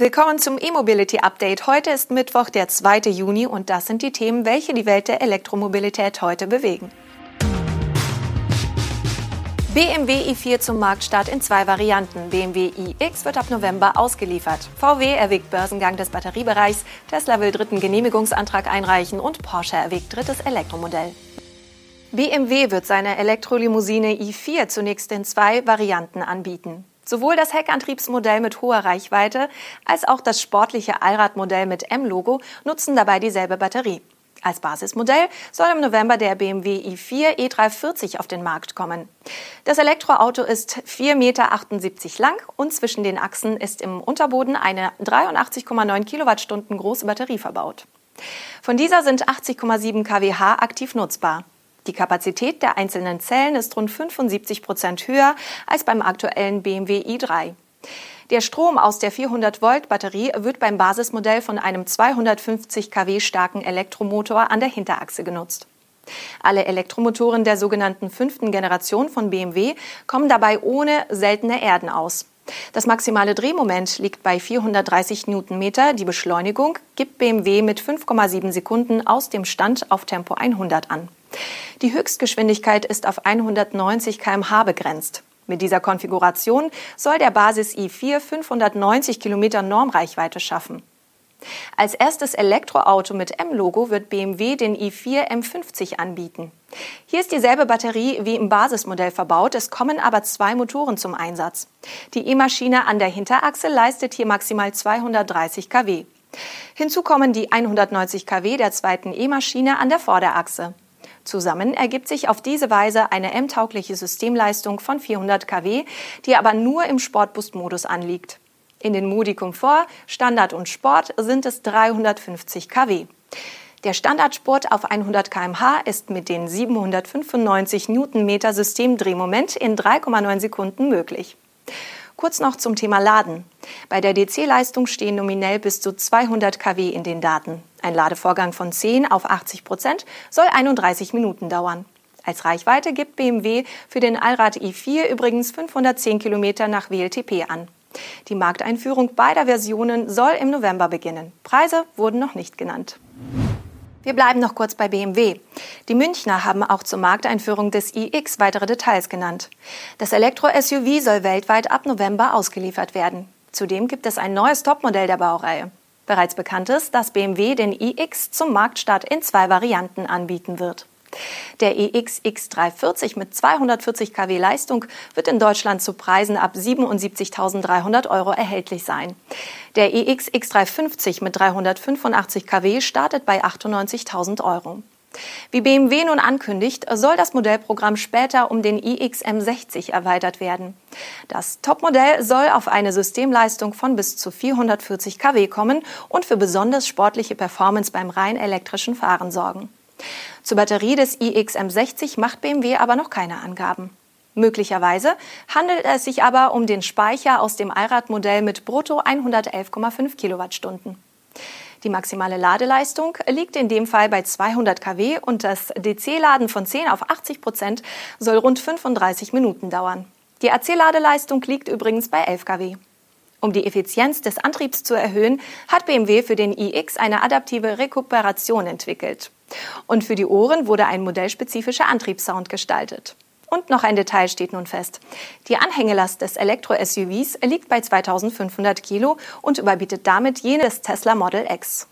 Willkommen zum E-Mobility Update. Heute ist Mittwoch, der 2. Juni und das sind die Themen, welche die Welt der Elektromobilität heute bewegen. BMW i4 zum Marktstart in zwei Varianten. BMW iX wird ab November ausgeliefert. VW erwägt Börsengang des Batteriebereichs, Tesla will dritten Genehmigungsantrag einreichen und Porsche erwägt drittes Elektromodell. BMW wird seine Elektrolimousine i4 zunächst in zwei Varianten anbieten. Sowohl das Heckantriebsmodell mit hoher Reichweite als auch das sportliche Allradmodell mit M-Logo nutzen dabei dieselbe Batterie. Als Basismodell soll im November der BMW i4 E340 auf den Markt kommen. Das Elektroauto ist 4,78 Meter lang und zwischen den Achsen ist im Unterboden eine 83,9 Kilowattstunden große Batterie verbaut. Von dieser sind 80,7 kWh aktiv nutzbar. Die Kapazität der einzelnen Zellen ist rund 75 Prozent höher als beim aktuellen BMW i3. Der Strom aus der 400 Volt Batterie wird beim Basismodell von einem 250 kW starken Elektromotor an der Hinterachse genutzt. Alle Elektromotoren der sogenannten fünften Generation von BMW kommen dabei ohne seltene Erden aus. Das maximale Drehmoment liegt bei 430 Newtonmeter. Die Beschleunigung gibt BMW mit 5,7 Sekunden aus dem Stand auf Tempo 100 an. Die Höchstgeschwindigkeit ist auf 190 kmh begrenzt. Mit dieser Konfiguration soll der Basis i4 590 Kilometer Normreichweite schaffen. Als erstes Elektroauto mit M-Logo wird BMW den i4 M50 anbieten. Hier ist dieselbe Batterie wie im Basismodell verbaut, es kommen aber zwei Motoren zum Einsatz. Die E-Maschine an der Hinterachse leistet hier maximal 230 kW. Hinzu kommen die 190 kW der zweiten E-Maschine an der Vorderachse. Zusammen ergibt sich auf diese Weise eine M-taugliche Systemleistung von 400 kW, die aber nur im Sportboost-Modus anliegt. In den Modi Komfort, Standard und Sport sind es 350 kW. Der Standardsport auf 100 kmh ist mit den 795 Newtonmeter Systemdrehmoment in 3,9 Sekunden möglich. Kurz noch zum Thema Laden. Bei der DC-Leistung stehen nominell bis zu 200 kW in den Daten. Ein Ladevorgang von 10 auf 80 Prozent soll 31 Minuten dauern. Als Reichweite gibt BMW für den Allrad i4 übrigens 510 Kilometer nach WLTP an. Die Markteinführung beider Versionen soll im November beginnen. Preise wurden noch nicht genannt. Wir bleiben noch kurz bei BMW. Die Münchner haben auch zur Markteinführung des iX weitere Details genannt. Das Elektro-SUV soll weltweit ab November ausgeliefert werden. Zudem gibt es ein neues Topmodell der Baureihe. Bereits bekannt ist, dass BMW den iX zum Marktstart in zwei Varianten anbieten wird. Der EX X340 mit 240 kW Leistung wird in Deutschland zu Preisen ab 77.300 Euro erhältlich sein. Der EX X350 mit 385 kW startet bei 98.000 Euro. Wie BMW nun ankündigt, soll das Modellprogramm später um den iX M60 erweitert werden. Das Topmodell soll auf eine Systemleistung von bis zu 440 kW kommen und für besonders sportliche Performance beim rein elektrischen Fahren sorgen. Zur Batterie des iX-M60 macht BMW aber noch keine Angaben. Möglicherweise handelt es sich aber um den Speicher aus dem Allradmodell mit brutto 111,5 Kilowattstunden. Die maximale Ladeleistung liegt in dem Fall bei 200 kW und das DC-Laden von 10 auf 80 Prozent soll rund 35 Minuten dauern. Die AC-Ladeleistung liegt übrigens bei 11 kW. Um die Effizienz des Antriebs zu erhöhen, hat BMW für den iX eine adaptive Rekuperation entwickelt. Und für die Ohren wurde ein modellspezifischer Antriebssound gestaltet. Und noch ein Detail steht nun fest. Die Anhängelast des Elektro-SUVs liegt bei 2500 Kilo und überbietet damit jene des Tesla Model X.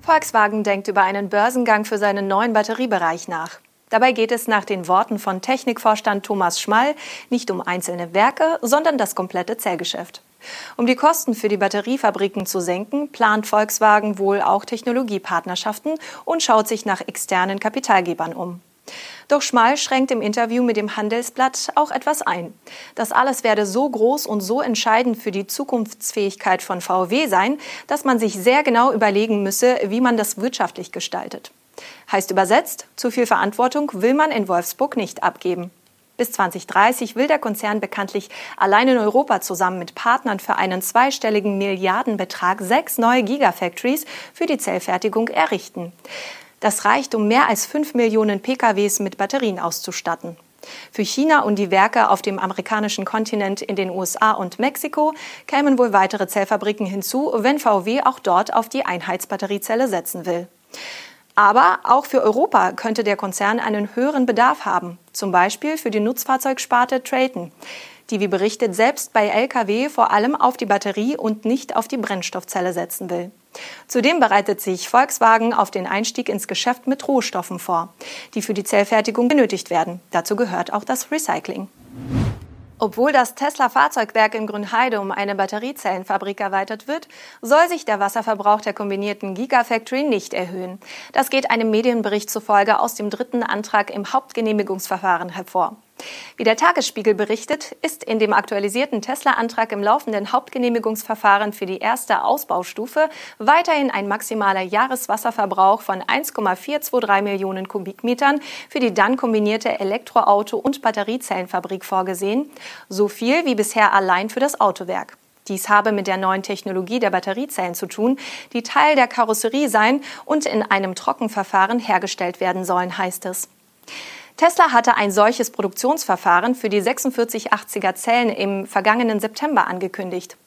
Volkswagen denkt über einen Börsengang für seinen neuen Batteriebereich nach. Dabei geht es nach den Worten von Technikvorstand Thomas Schmall nicht um einzelne Werke, sondern das komplette Zellgeschäft. Um die Kosten für die Batteriefabriken zu senken, plant Volkswagen wohl auch Technologiepartnerschaften und schaut sich nach externen Kapitalgebern um. Doch Schmal schränkt im Interview mit dem Handelsblatt auch etwas ein. Das alles werde so groß und so entscheidend für die Zukunftsfähigkeit von VW sein, dass man sich sehr genau überlegen müsse, wie man das wirtschaftlich gestaltet. Heißt übersetzt, zu viel Verantwortung will man in Wolfsburg nicht abgeben. Bis 2030 will der Konzern bekanntlich allein in Europa zusammen mit Partnern für einen zweistelligen Milliardenbetrag sechs neue Gigafactories für die Zellfertigung errichten. Das reicht, um mehr als fünf Millionen PKWs mit Batterien auszustatten. Für China und die Werke auf dem amerikanischen Kontinent in den USA und Mexiko kämen wohl weitere Zellfabriken hinzu, wenn VW auch dort auf die Einheitsbatteriezelle setzen will. Aber auch für Europa könnte der Konzern einen höheren Bedarf haben, zum Beispiel für die Nutzfahrzeugsparte Trayton, die wie berichtet selbst bei Lkw vor allem auf die Batterie und nicht auf die Brennstoffzelle setzen will. Zudem bereitet sich Volkswagen auf den Einstieg ins Geschäft mit Rohstoffen vor, die für die Zellfertigung benötigt werden. Dazu gehört auch das Recycling. Obwohl das Tesla-Fahrzeugwerk in Grünheide um eine Batteriezellenfabrik erweitert wird, soll sich der Wasserverbrauch der kombinierten Gigafactory nicht erhöhen. Das geht einem Medienbericht zufolge aus dem dritten Antrag im Hauptgenehmigungsverfahren hervor. Wie der Tagesspiegel berichtet, ist in dem aktualisierten Tesla-Antrag im laufenden Hauptgenehmigungsverfahren für die erste Ausbaustufe weiterhin ein maximaler Jahreswasserverbrauch von 1,423 Millionen Kubikmetern für die dann kombinierte Elektroauto- und Batteriezellenfabrik vorgesehen, so viel wie bisher allein für das Autowerk. Dies habe mit der neuen Technologie der Batteriezellen zu tun, die Teil der Karosserie sein und in einem Trockenverfahren hergestellt werden sollen, heißt es. Tesla hatte ein solches Produktionsverfahren für die 4680er Zellen im vergangenen September angekündigt.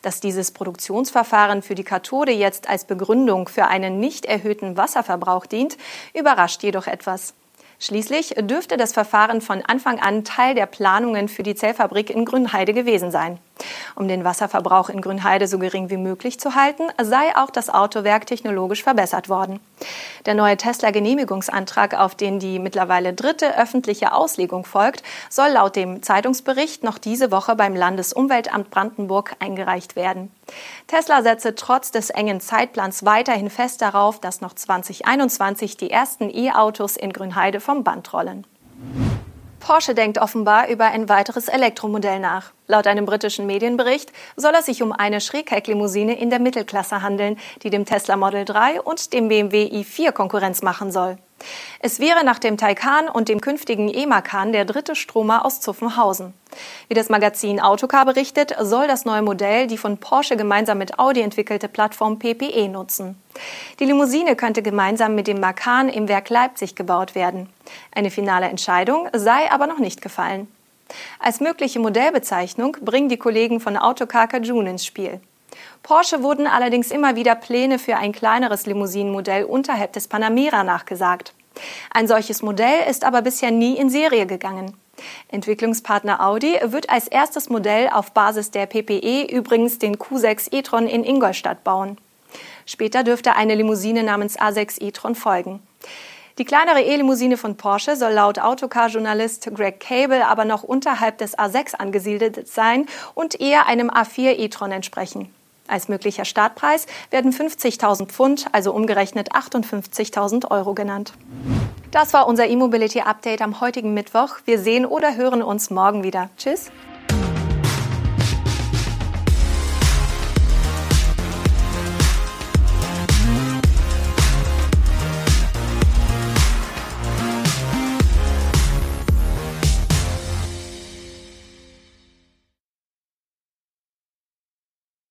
Dass dieses Produktionsverfahren für die Kathode jetzt als Begründung für einen nicht erhöhten Wasserverbrauch dient, überrascht jedoch etwas. Schließlich dürfte das Verfahren von Anfang an Teil der Planungen für die Zellfabrik in Grünheide gewesen sein. Um den Wasserverbrauch in Grünheide so gering wie möglich zu halten, sei auch das Autowerk technologisch verbessert worden. Der neue Tesla-Genehmigungsantrag, auf den die mittlerweile dritte öffentliche Auslegung folgt, soll laut dem Zeitungsbericht noch diese Woche beim Landesumweltamt Brandenburg eingereicht werden. Tesla setze trotz des engen Zeitplans weiterhin fest darauf, dass noch 2021 die ersten E-Autos in Grünheide vom Band rollen. Porsche denkt offenbar über ein weiteres Elektromodell nach. Laut einem britischen Medienbericht soll es sich um eine Schräghecklimousine in der Mittelklasse handeln, die dem Tesla Model 3 und dem BMW i4 Konkurrenz machen soll. Es wäre nach dem Taycan und dem künftigen E-Macan der dritte Stromer aus Zuffenhausen. Wie das Magazin Autocar berichtet, soll das neue Modell die von Porsche gemeinsam mit Audi entwickelte Plattform PPE nutzen. Die Limousine könnte gemeinsam mit dem Macan im Werk Leipzig gebaut werden. Eine finale Entscheidung sei aber noch nicht gefallen. Als mögliche Modellbezeichnung bringen die Kollegen von Autocar Cajun ins Spiel. Porsche wurden allerdings immer wieder Pläne für ein kleineres Limousinenmodell unterhalb des Panamera nachgesagt. Ein solches Modell ist aber bisher nie in Serie gegangen. Entwicklungspartner Audi wird als erstes Modell auf Basis der PPE übrigens den Q6 e-tron in Ingolstadt bauen. Später dürfte eine Limousine namens A6 e-tron folgen. Die kleinere E-Limousine von Porsche soll laut Autocar-Journalist Greg Cable aber noch unterhalb des A6 angesiedelt sein und eher einem A4 e-tron entsprechen. Als möglicher Startpreis werden 50.000 Pfund, also umgerechnet 58.000 Euro genannt. Das war unser E-Mobility Update am heutigen Mittwoch. Wir sehen oder hören uns morgen wieder. Tschüss.